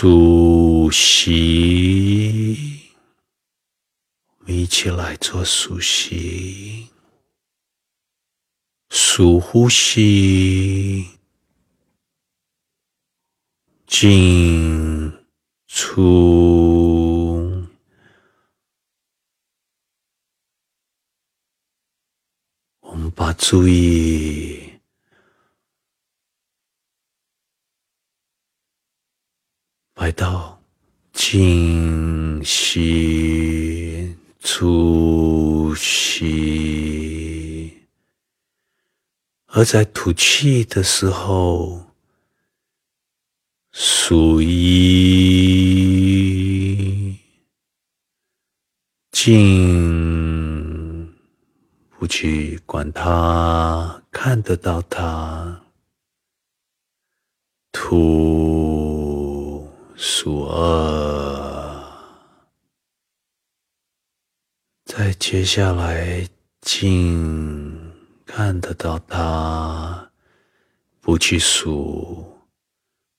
数息，我们一起来做数息，数呼吸，进出，我们把注意。到静心、出吸，而在吐气的时候，数一静，不去管它，看得到它，吐。数二，再接下来进，看得到它，不去数，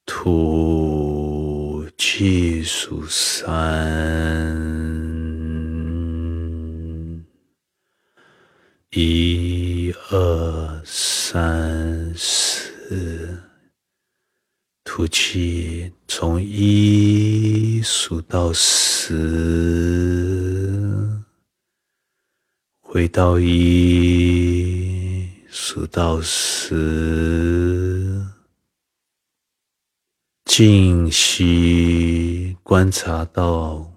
吐气数三，一二三四。吐气，从一数到十，回到一数到十，静息，观察到，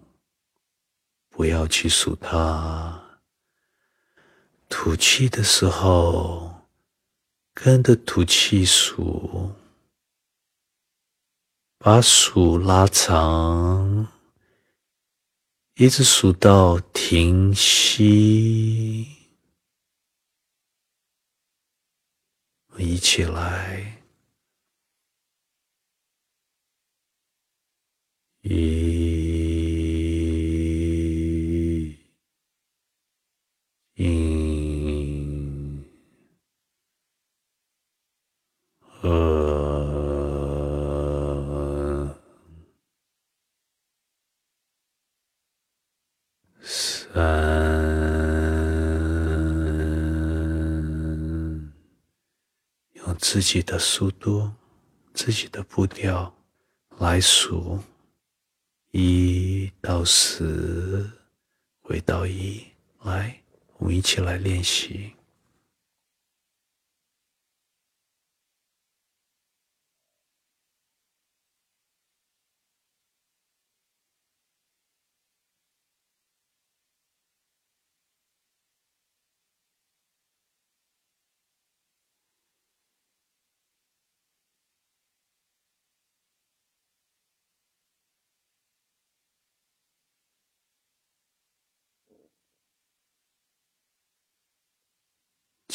不要去数它。吐气的时候，跟着吐气数。把数拉长，一直数到停息。一起来，一，一，二。三，自己的速度、自己的步调来数，一到十，回到一，来，我们一起来练习。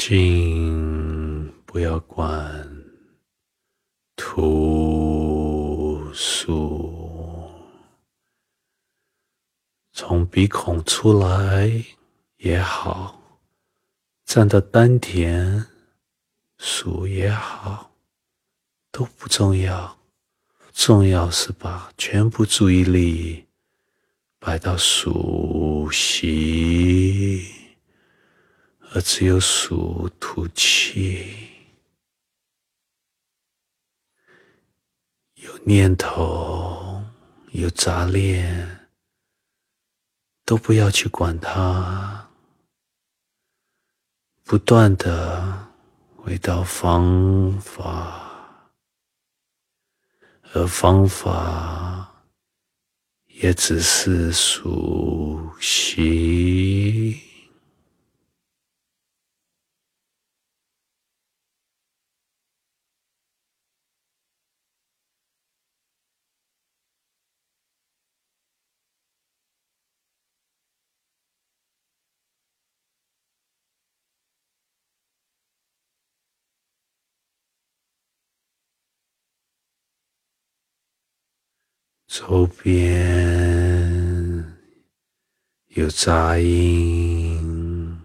进，不要管，吐数，从鼻孔出来也好，站到丹田数也好，都不重要，重要是把全部注意力摆到数息。而只有数吐气，有念头，有杂念，都不要去管它，不断的回到方法，而方法也只是数息。周边有杂音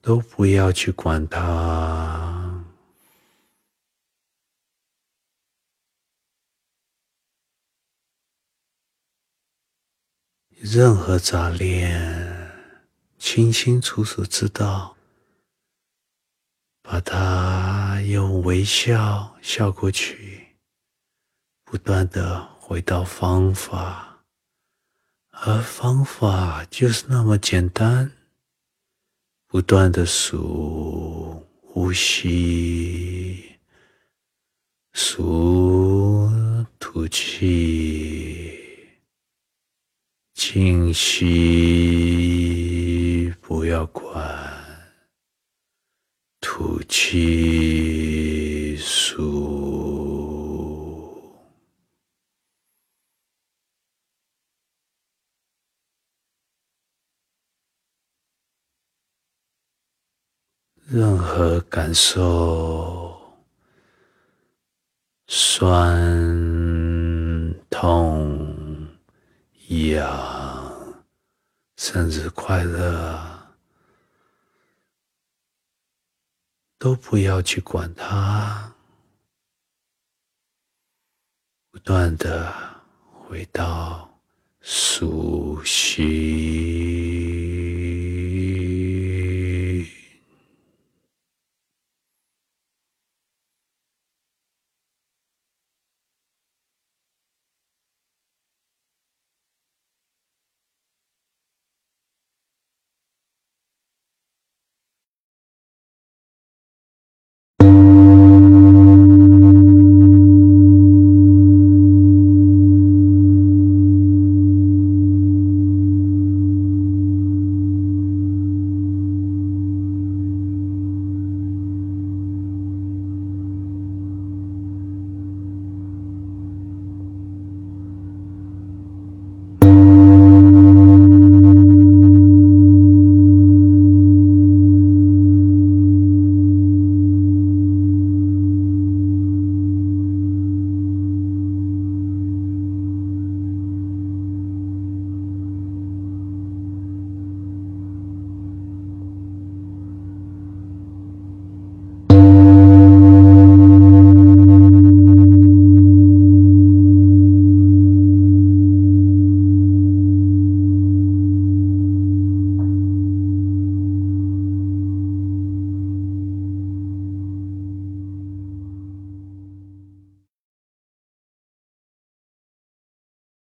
都不要去管它。任何杂念清清楚楚知道把它用微笑笑过去。不断的回到方法，而方法就是那么简单，不断的数呼吸。数吐气，静息，不要管，吐气数，任何感受。酸、痛、痒，甚至快乐，都不要去管它，不断的回到数。